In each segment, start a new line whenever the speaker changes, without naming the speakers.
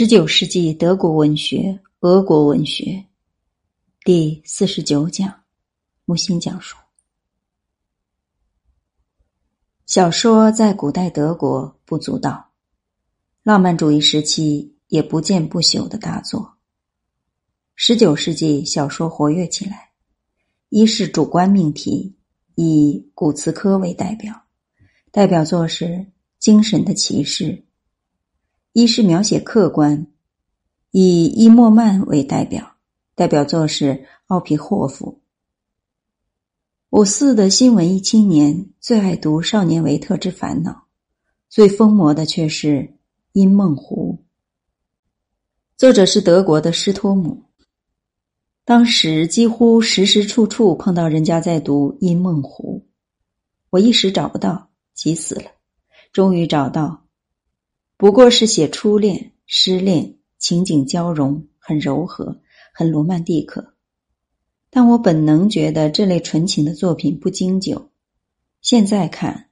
十九世纪德国文学、俄国文学，第四十九讲，木心讲述。小说在古代德国不足道，浪漫主义时期也不见不朽的大作。十九世纪小说活跃起来，一是主观命题，以古茨科为代表，代表作是《精神的骑士》。一是描写客观，以伊莫曼为代表，代表作是《奥皮霍夫》。五四的新文艺青年最爱读《少年维特之烦恼》，最疯魔的却是《因梦湖》。作者是德国的施托姆，当时几乎时时处处碰到人家在读《因梦湖》，我一时找不到，急死了，终于找到。不过是写初恋、失恋，情景交融，很柔和，很罗曼蒂克。但我本能觉得这类纯情的作品不经久。现在看，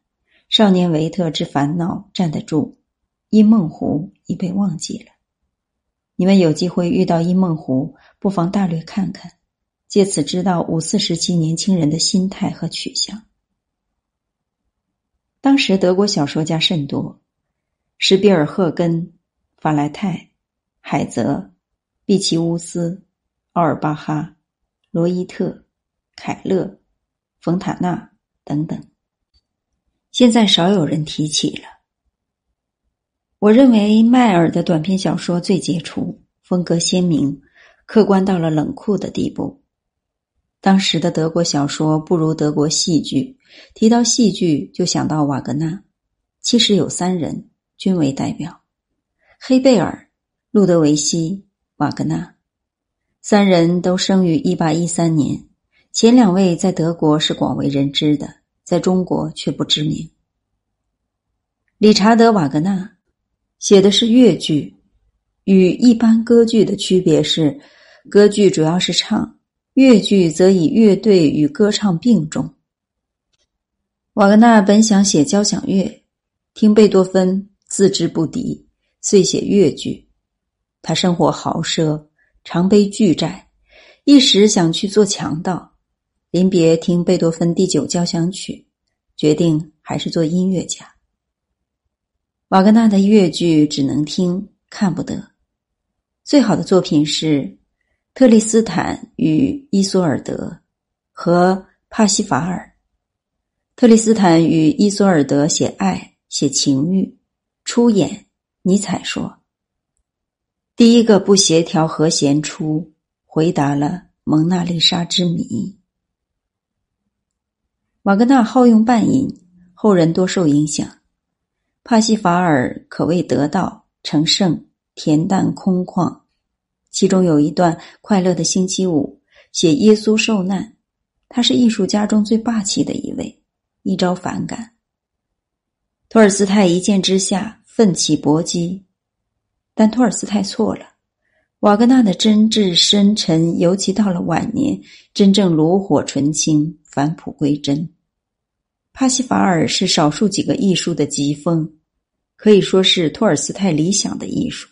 《少年维特之烦恼》站得住，《因梦湖》已被忘记了。你们有机会遇到《因梦湖》，不妨大略看看，借此知道五四时期年轻人的心态和取向。当时德国小说家甚多。施比尔赫根、法莱泰、海泽、毕奇乌斯、奥尔巴哈、罗伊特、凯勒、冯塔纳等等，现在少有人提起了。我认为迈尔的短篇小说最杰出，风格鲜明，客观到了冷酷的地步。当时的德国小说不如德国戏剧，提到戏剧就想到瓦格纳，其实有三人。均为代表，黑贝尔、路德维希、瓦格纳，三人都生于一八一三年。前两位在德国是广为人知的，在中国却不知名。理查德·瓦格纳写的是越剧，与一般歌剧的区别是，歌剧主要是唱，越剧则以乐队与歌唱并重。瓦格纳本想写交响乐，听贝多芬。自知不敌，遂写越剧。他生活豪奢，常背巨债，一时想去做强盗。临别听贝多芬第九交响曲，决定还是做音乐家。瓦格纳的越剧只能听，看不得。最好的作品是《特里斯坦与伊索尔德》和《帕西法尔》。特里斯坦与伊索尔德写爱，写情欲。出演，尼采说：“第一个不协调和弦出，回答了蒙娜丽莎之谜。”瓦格纳好用半音，后人多受影响。帕西法尔可谓得道成圣，恬淡空旷。其中有一段快乐的星期五，写耶稣受难，他是艺术家中最霸气的一位，一招反感。托尔斯泰一见之下奋起搏击，但托尔斯泰错了。瓦格纳的真挚深沉，尤其到了晚年，真正炉火纯青，返璞归真。帕西法尔是少数几个艺术的极峰，可以说是托尔斯泰理想的艺术。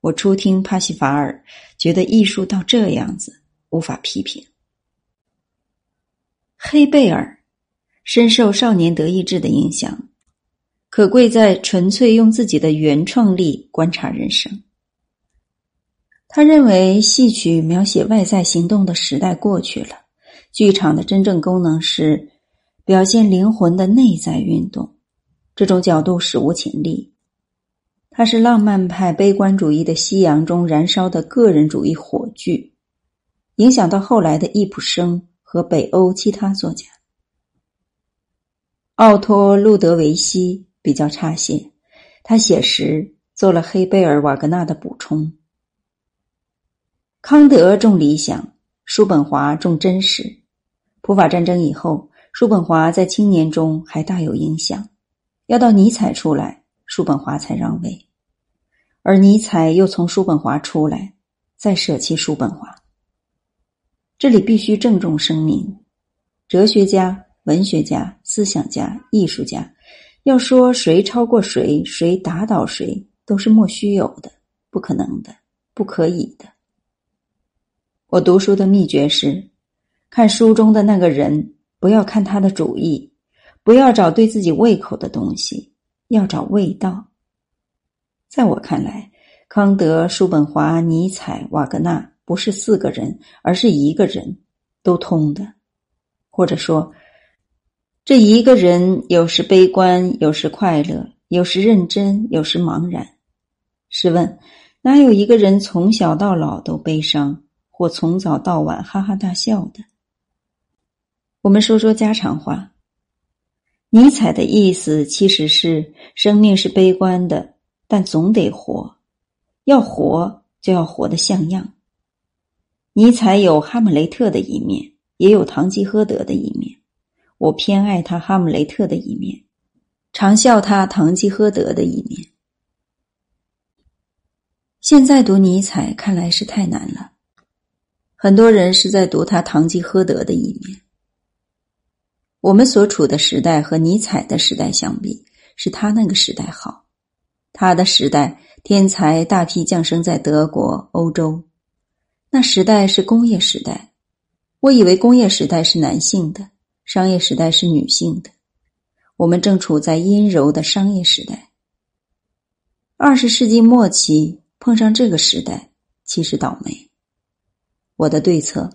我初听帕西法尔，觉得艺术到这样子，无法批评。黑贝尔深受少年德意志的影响。可贵在纯粹用自己的原创力观察人生。他认为戏曲描写外在行动的时代过去了，剧场的真正功能是表现灵魂的内在运动。这种角度史无前例。他是浪漫派悲观主义的夕阳中燃烧的个人主义火炬，影响到后来的易卜生和北欧其他作家。奥托·路德维希。比较差些，他写时做了黑贝尔、瓦格纳的补充。康德重理想，叔本华重真实。普法战争以后，叔本华在青年中还大有影响。要到尼采出来，叔本华才让位，而尼采又从叔本华出来，再舍弃叔本华。这里必须郑重声明：哲学家、文学家、思想家、艺术家。要说谁超过谁，谁打倒谁，都是莫须有的。不可能的，不可以的。我读书的秘诀是：看书中的那个人，不要看他的主意，不要找对自己胃口的东西，要找味道。在我看来，康德、叔本华、尼采、瓦格纳不是四个人，而是一个人，都通的。或者说，这一个人有时悲观，有时快乐，有时认真，有时茫然。试问，哪有一个人从小到老都悲伤？或从早到晚哈哈大笑的。我们说说家常话。尼采的意思其实是：生命是悲观的，但总得活，要活就要活得像样。尼采有哈姆雷特的一面，也有堂吉诃德的一面。我偏爱他哈姆雷特的一面，常笑他堂吉诃德的一面。现在读尼采，看来是太难了。很多人是在读他堂吉诃德的一面。我们所处的时代和尼采的时代相比，是他那个时代好。他的时代，天才大批降生在德国、欧洲。那时代是工业时代。我以为工业时代是男性的，商业时代是女性的。我们正处在阴柔的商业时代。二十世纪末期碰上这个时代，其实倒霉。我的对策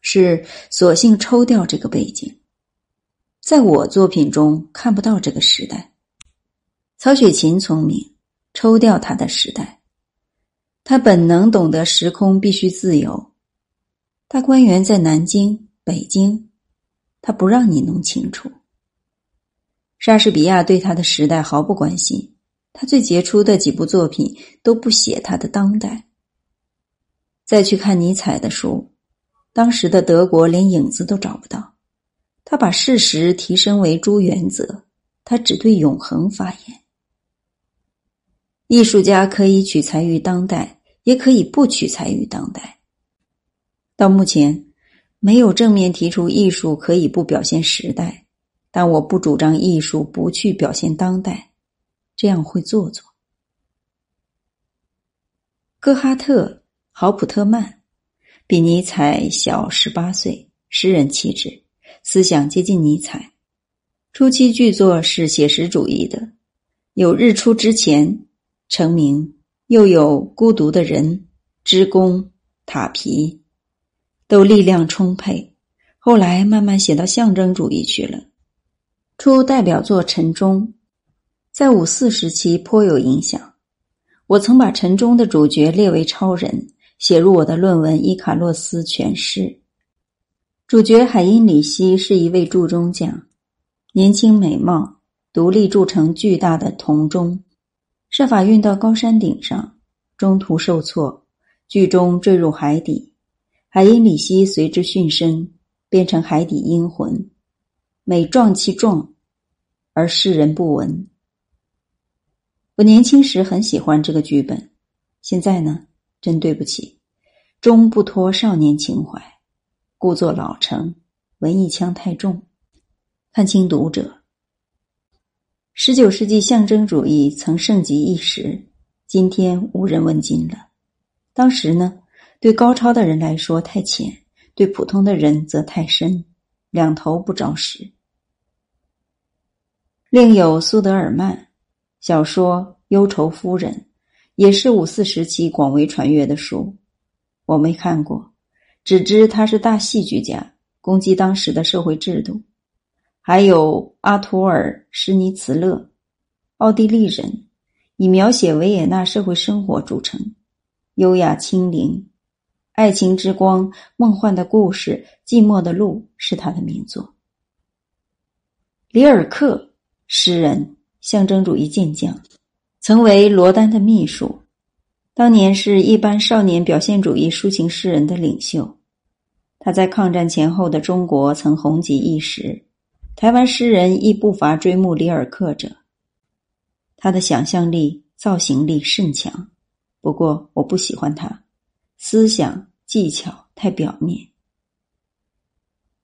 是索性抽掉这个背景，在我作品中看不到这个时代。曹雪芹聪明，抽掉他的时代，他本能懂得时空必须自由。大观园在南京、北京，他不让你弄清楚。莎士比亚对他的时代毫不关心，他最杰出的几部作品都不写他的当代。再去看尼采的书，当时的德国连影子都找不到。他把事实提升为诸原则，他只对永恒发言。艺术家可以取材于当代，也可以不取材于当代。到目前，没有正面提出艺术可以不表现时代，但我不主张艺术不去表现当代，这样会做作。戈哈特。豪普特曼比尼采小十八岁，诗人气质，思想接近尼采。初期巨作是写实主义的，有《日出之前》成名，又有《孤独的人》《织工》《塔皮》，都力量充沛。后来慢慢写到象征主义去了。出代表作《陈忠》，在五四时期颇有影响。我曾把陈忠的主角列为超人。写入我的论文《伊卡洛斯全诗》。主角海因里希是一位铸钟匠，年轻美貌，独立铸成巨大的铜钟，设法运到高山顶上，中途受挫，巨钟坠入海底，海因里希随之殉身，变成海底阴魂，每撞其撞，而世人不闻。我年轻时很喜欢这个剧本，现在呢？真对不起，终不脱少年情怀，故作老成，文艺腔太重。看清读者。十九世纪象征主义曾盛极一时，今天无人问津了。当时呢，对高超的人来说太浅，对普通的人则太深，两头不着实。另有苏德尔曼小说《忧愁夫人》。也是五四时期广为传阅的书，我没看过，只知他是大戏剧家，攻击当时的社会制度。还有阿图尔·施尼茨勒，奥地利人，以描写维也纳社会生活著称，优雅清灵，《爱情之光》《梦幻的故事》《寂寞的路》是他的名作。里尔克，诗人，象征主义健将。曾为罗丹的秘书，当年是一般少年表现主义抒情诗人的领袖。他在抗战前后的中国曾红极一时，台湾诗人亦不乏追慕里尔克者。他的想象力、造型力甚强，不过我不喜欢他，思想技巧太表面。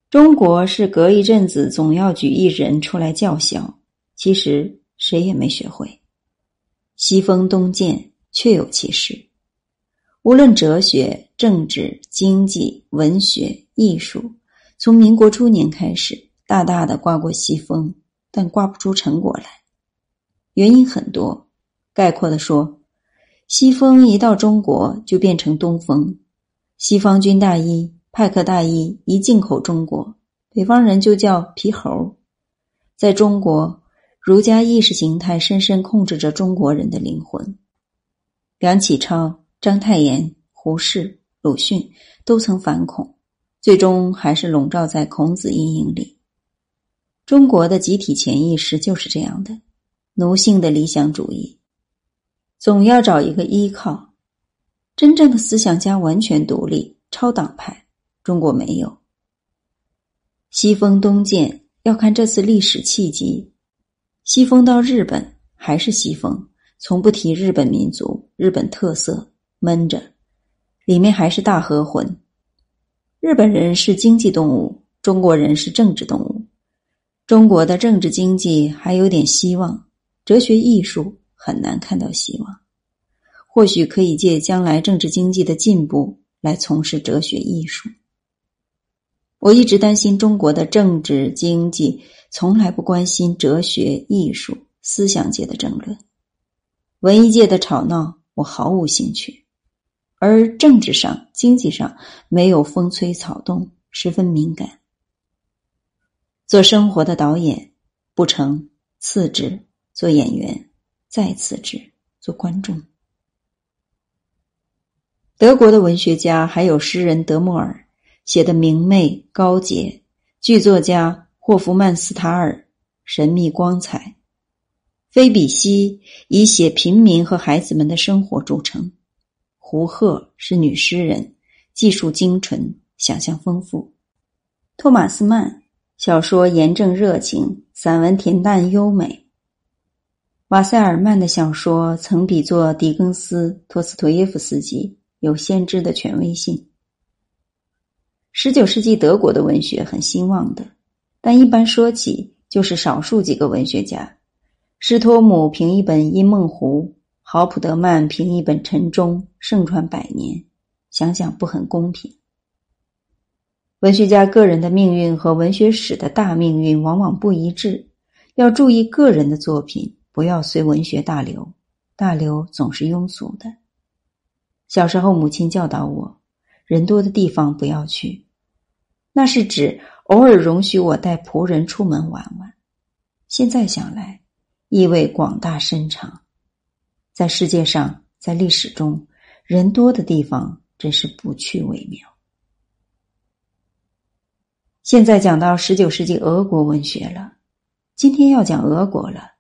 中国是隔一阵子总要举一人出来叫嚣，其实谁也没学会。西风东渐，确有其事。无论哲学、政治、经济、文学、艺术，从民国初年开始，大大的刮过西风，但刮不出成果来。原因很多，概括的说，西风一到中国就变成东风，西方军大衣、派克大衣一进口中国，北方人就叫皮猴。在中国，儒家意识形态深深控制着中国人的灵魂。梁启超、章太炎、胡适、鲁迅都曾反孔，最终还是笼罩在孔子阴影里。中国的集体潜意识就是这样的，奴性的理想主义，总要找一个依靠。真正的思想家完全独立、超党派，中国没有。西风东渐。要看这次历史契机，西风到日本还是西风，从不提日本民族、日本特色，闷着，里面还是大和魂。日本人是经济动物，中国人是政治动物。中国的政治经济还有点希望，哲学艺术很难看到希望。或许可以借将来政治经济的进步来从事哲学艺术。我一直担心中国的政治经济从来不关心哲学、艺术、思想界的争论，文艺界的吵闹我毫无兴趣，而政治上、经济上没有风吹草动，十分敏感。做生活的导演不成，次之；做演员再次之；做观众。德国的文学家还有诗人德莫尔。写的明媚高洁，剧作家霍夫曼斯塔尔神秘光彩，菲比西以写平民和孩子们的生活著称，胡赫是女诗人，技术精纯，想象丰富。托马斯曼小说严正热情，散文恬淡优美。瓦塞尔曼的小说曾比作狄更斯、托斯托耶夫斯基，有先知的权威性。十九世纪德国的文学很兴旺的，但一般说起就是少数几个文学家。施托姆凭一本《因梦湖》，豪普德曼凭一本《沉钟》盛传百年，想想不很公平。文学家个人的命运和文学史的大命运往往不一致，要注意个人的作品，不要随文学大流，大流总是庸俗的。小时候，母亲教导我。人多的地方不要去，那是指偶尔容许我带仆人出门玩玩。现在想来，意味广大深长。在世界上，在历史中，人多的地方真是不去为妙。现在讲到十九世纪俄国文学了，今天要讲俄国了。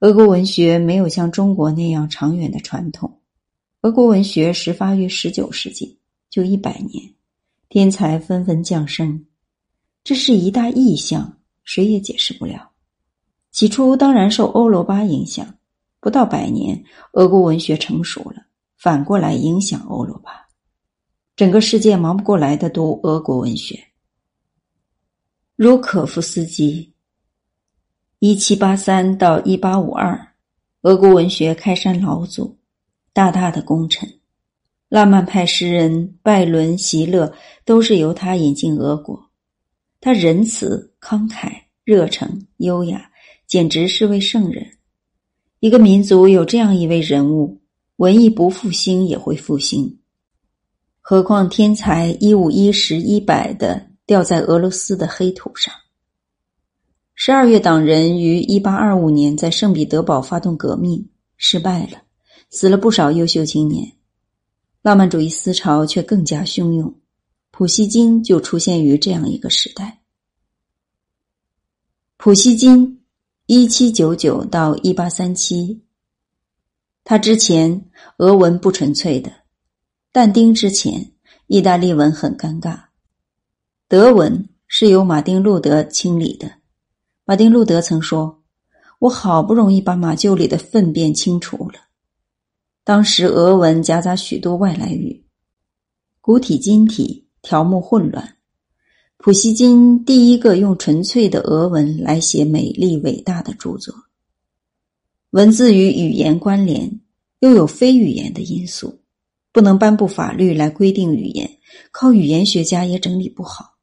俄国文学没有像中国那样长远的传统，俄国文学始发于十九世纪。就一百年，天才纷纷降生，这是一大异象，谁也解释不了。起初当然受欧罗巴影响，不到百年，俄国文学成熟了，反过来影响欧罗巴，整个世界忙不过来的读俄国文学。如可夫斯基，一七八三到一八五二，俄国文学开山老祖，大大的功臣。浪漫派诗人拜伦、席勒都是由他引进俄国。他仁慈、慷慨、热诚、优雅，简直是位圣人。一个民族有这样一位人物，文艺不复兴也会复兴。何况天才一五一十一百的掉在俄罗斯的黑土上。十二月党人于一八二五年在圣彼得堡发动革命，失败了，死了不少优秀青年。浪漫主义思潮却更加汹涌，普希金就出现于这样一个时代。普希金，一七九九到一八三七。他之前俄文不纯粹的，但丁之前意大利文很尴尬，德文是由马丁路德清理的。马丁路德曾说：“我好不容易把马厩里的粪便清除了。”当时俄文夹杂许多外来语，古体今体，条目混乱。普希金第一个用纯粹的俄文来写美丽伟大的著作，文字与语言关联，又有非语言的因素，不能颁布法律来规定语言，靠语言学家也整理不好。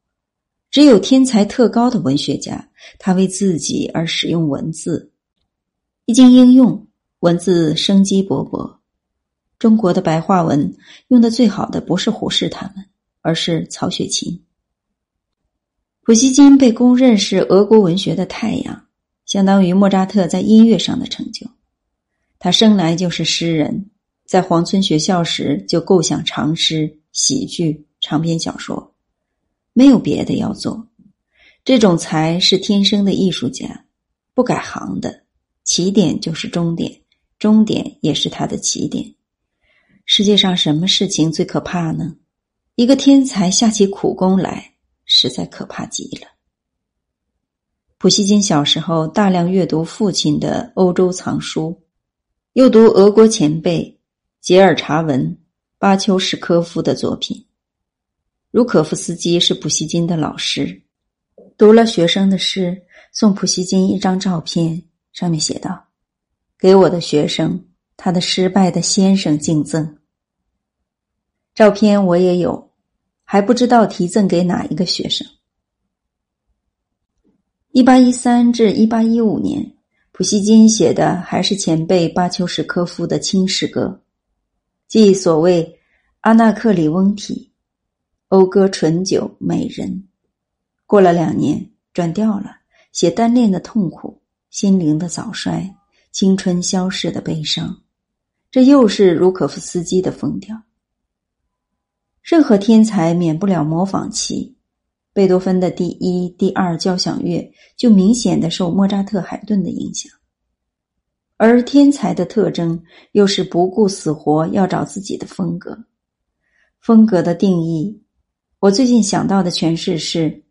只有天才特高的文学家，他为自己而使用文字，一经应用，文字生机勃勃。中国的白话文用的最好的不是胡适他们，而是曹雪芹。普希金被公认是俄国文学的太阳，相当于莫扎特在音乐上的成就。他生来就是诗人，在黄村学校时就构想长诗、喜剧、长篇小说。没有别的要做，这种才是天生的艺术家，不改行的，起点就是终点，终点也是他的起点。世界上什么事情最可怕呢？一个天才下起苦功来，实在可怕极了。普希金小时候大量阅读父亲的欧洲藏书，又读俄国前辈杰尔查文、巴丘什科夫的作品。茹可夫斯基是普希金的老师，读了学生的诗，送普希金一张照片，上面写道：“给我的学生，他的失败的先生敬赠。”照片我也有，还不知道提赠给哪一个学生。一八一三至一八一五年，普希金写的还是前辈巴丘什科夫的轻诗歌，即所谓阿纳克里翁体。讴歌醇酒美人，过了两年，转调了，写单恋的痛苦，心灵的早衰，青春消逝的悲伤。这又是茹可夫斯基的风调。任何天才免不了模仿期，贝多芬的第一、第二交响乐就明显的受莫扎特、海顿的影响。而天才的特征又是不顾死活要找自己的风格，风格的定义。我最近想到的诠释是：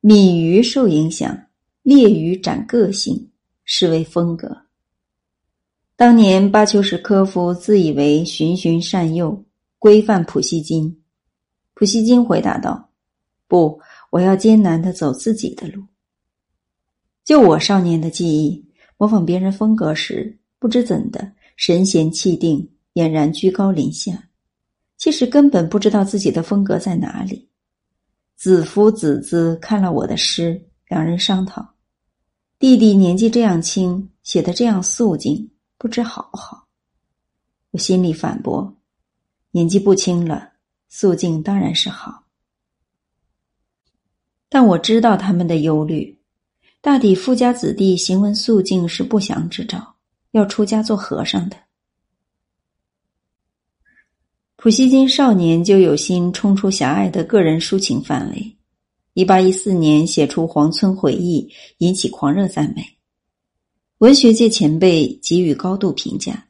敏于受影响，劣于展个性，是为风格。当年巴丘什科夫自以为循循善诱，规范普希金。普希金回答道：“不，我要艰难的走自己的路。”就我少年的记忆，模仿别人风格时，不知怎的神闲气定，俨然居高临下。其实根本不知道自己的风格在哪里。子夫子资看了我的诗，两人商讨：弟弟年纪这样轻，写的这样素净，不知好不好？我心里反驳：年纪不轻了，素净当然是好。但我知道他们的忧虑，大抵富家子弟行文素净是不祥之兆，要出家做和尚的。普希金少年就有心冲出狭隘的个人抒情范围。一八一四年写出《黄村回忆》，引起狂热赞美，文学界前辈给予高度评价。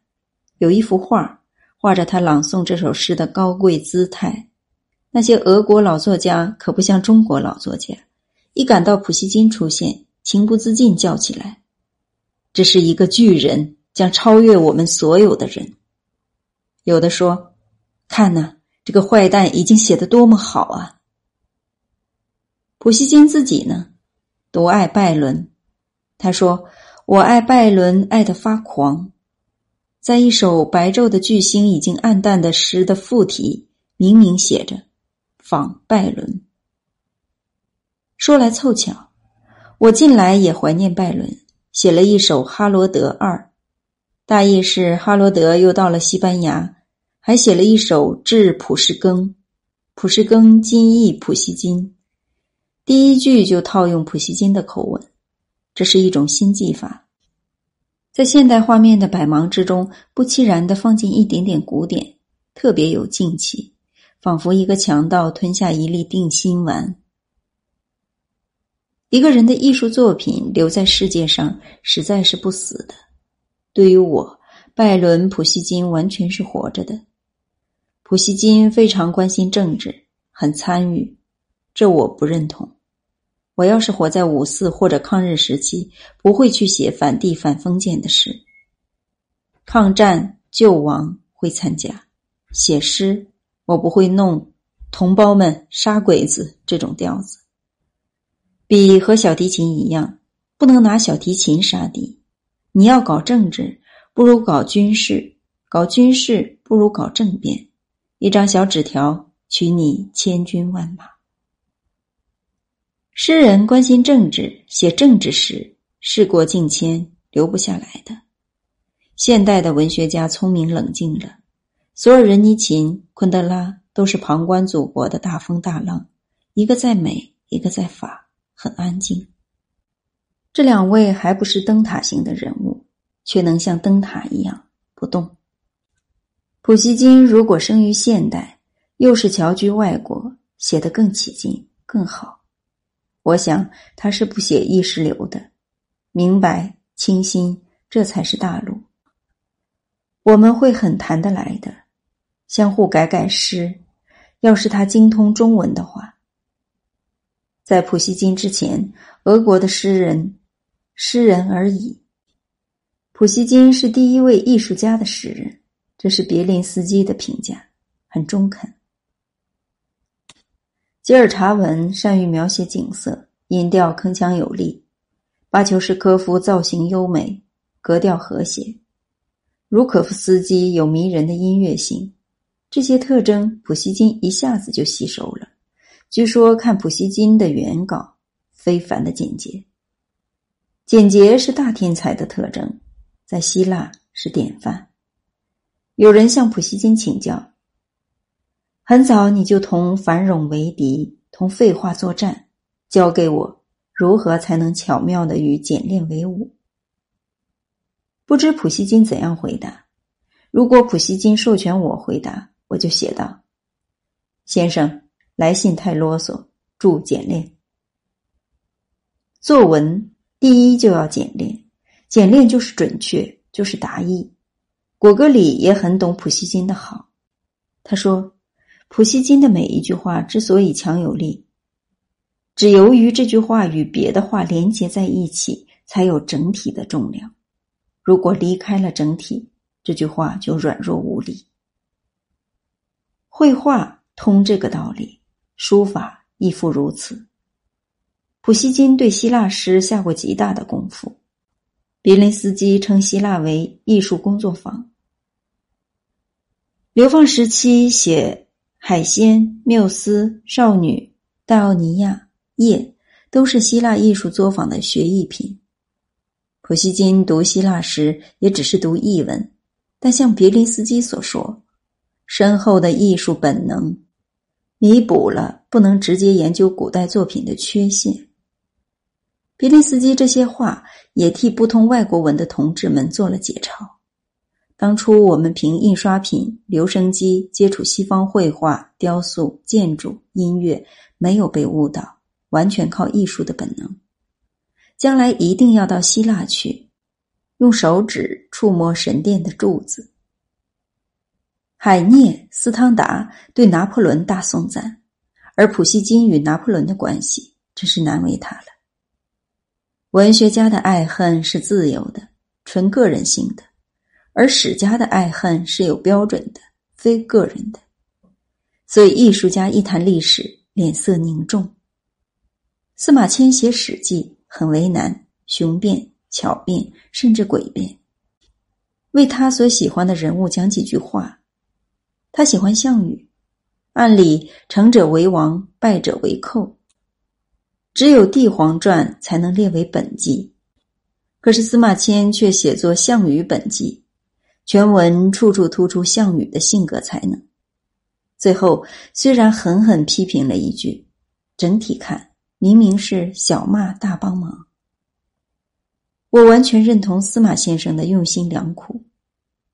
有一幅画，画着他朗诵这首诗的高贵姿态。那些俄国老作家可不像中国老作家，一感到普希金出现，情不自禁叫起来：“这是一个巨人，将超越我们所有的人。”有的说。看呐，这个坏蛋已经写的多么好啊！普希金自己呢，独爱拜伦。他说：“我爱拜伦，爱得发狂。”在一首白昼的巨星已经暗淡的诗的副题，明明写着“仿拜伦”。说来凑巧，我近来也怀念拜伦，写了一首《哈罗德二》，大意是哈罗德又到了西班牙。还写了一首《致普世庚》，普世庚今译普希金，第一句就套用普希金的口吻，这是一种新技法，在现代画面的百忙之中，不期然的放进一点点古典，特别有劲气，仿佛一个强盗吞下一粒定心丸。一个人的艺术作品留在世界上，实在是不死的。对于我，拜伦、普希金完全是活着的。普希金非常关心政治，很参与，这我不认同。我要是活在五四或者抗日时期，不会去写反帝反封建的诗。抗战救亡会参加，写诗我不会弄“同胞们杀鬼子”这种调子。笔和小提琴一样，不能拿小提琴杀敌。你要搞政治，不如搞军事。搞军事不如搞政变，一张小纸条取你千军万马。诗人关心政治，写政治时，事过境迁，留不下来的。现代的文学家聪明冷静了，索尔仁尼琴、昆德拉都是旁观祖国的大风大浪，一个在美，一个在法，很安静。这两位还不是灯塔型的人物，却能像灯塔一样不动。普希金如果生于现代，又是侨居外国，写得更起劲，更好。我想他是不写意识流的，明白清新，这才是大陆。我们会很谈得来的，相互改改诗。要是他精通中文的话，在普希金之前，俄国的诗人，诗人而已。普希金是第一位艺术家的诗人，这是别林斯基的评价，很中肯。吉尔察文善于描写景色，音调铿锵有力；巴丘什科夫造型优美，格调和谐；茹可夫斯基有迷人的音乐性。这些特征，普希金一下子就吸收了。据说看普希金的原稿，非凡的简洁。简洁是大天才的特征，在希腊是典范。有人向普希金请教。很早你就同繁荣为敌，同废话作战，教给我如何才能巧妙的与简练为伍。不知普希金怎样回答？如果普希金授权我回答，我就写道：“先生，来信太啰嗦，祝简练。作文第一就要简练，简练就是准确，就是达意。果戈里也很懂普希金的好，他说。”普希金的每一句话之所以强有力，只由于这句话与别的话连接在一起，才有整体的重量。如果离开了整体，这句话就软弱无力。绘画通这个道理，书法亦复如此。普希金对希腊诗下过极大的功夫。别林斯基称希腊为艺术工作坊。流放时期写。海鲜、缪斯、少女、戴奥尼亚、夜，都是希腊艺术作坊的学艺品。普希金读希腊时也只是读译文，但像别林斯基所说，深厚的艺术本能弥补了不能直接研究古代作品的缺陷。别林斯基这些话也替不通外国文的同志们做了解嘲。当初我们凭印刷品、留声机接触西方绘画、雕塑、建筑、音乐，没有被误导，完全靠艺术的本能。将来一定要到希腊去，用手指触摸神殿的柱子。海涅、斯汤达对拿破仑大颂赞，而普希金与拿破仑的关系真是难为他了。文学家的爱恨是自由的，纯个人性的。而史家的爱恨是有标准的，非个人的，所以艺术家一谈历史，脸色凝重。司马迁写《史记》很为难，雄辩、巧辩，甚至诡辩。为他所喜欢的人物讲几句话。他喜欢项羽，按理成者为王，败者为寇，只有《帝皇传》才能列为本纪。可是司马迁却写作《项羽本纪》。全文处处突出项羽的性格才能，最后虽然狠狠批评了一句，整体看明明是小骂大帮忙。我完全认同司马先生的用心良苦，《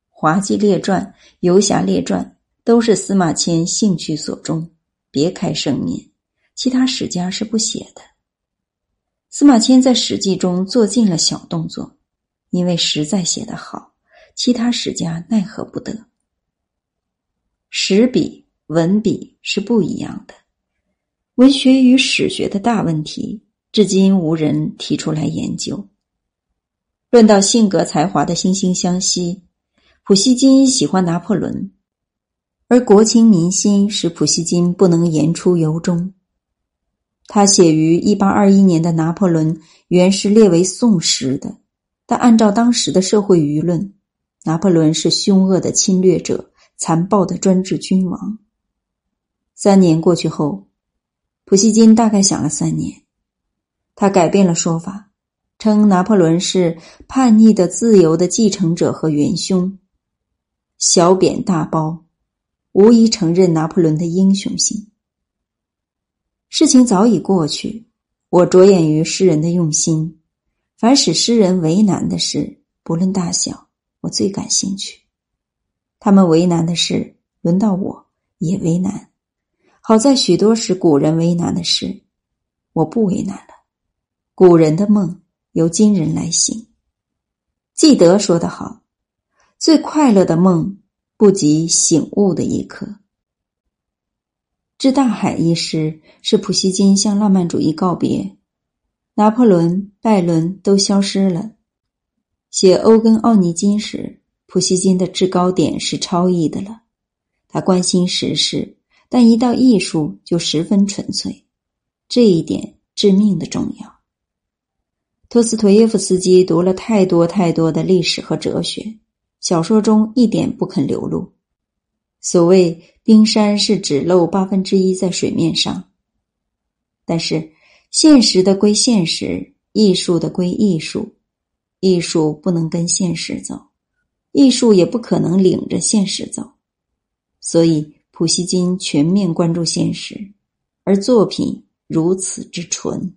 滑稽列传》《游侠列传》都是司马迁兴趣所钟，别开生面，其他史家是不写的。司马迁在《史记》中做尽了小动作，因为实在写得好。其他史家奈何不得。史笔、文笔是不一样的，文学与史学的大问题，至今无人提出来研究。论到性格才华的惺惺相惜，普希金喜欢拿破仑，而国情民心使普希金不能言出由衷。他写于一八二一年的拿破仑，原是列为宋诗的，但按照当时的社会舆论。拿破仑是凶恶的侵略者，残暴的专制君王。三年过去后，普希金大概想了三年，他改变了说法，称拿破仑是叛逆的自由的继承者和元凶，小贬大褒，无疑承认拿破仑的英雄性。事情早已过去，我着眼于诗人的用心，凡使诗人为难的事，不论大小，我最感兴趣。他们为难的事，轮到我也为难。好在许多使古人为难的事，我不为难了。古人的梦由今人来醒。记得说得好，最快乐的梦不及醒悟的一刻。《致大海》一诗是普希金向浪漫主义告别，拿破仑、拜伦都消失了。写《欧根·奥尼金》时，普希金的制高点是超意的了。他关心时事，但一到艺术就十分纯粹，这一点致命的重要。托斯托耶夫斯基读了太多太多的历史和哲学，小说中一点不肯流露。所谓冰山是只露八分之一在水面上，但是现实的归现实，艺术的归艺术，艺术不能跟现实走，艺术也不可能领着现实走，所以普希金全面关注现实，而作品如此之纯。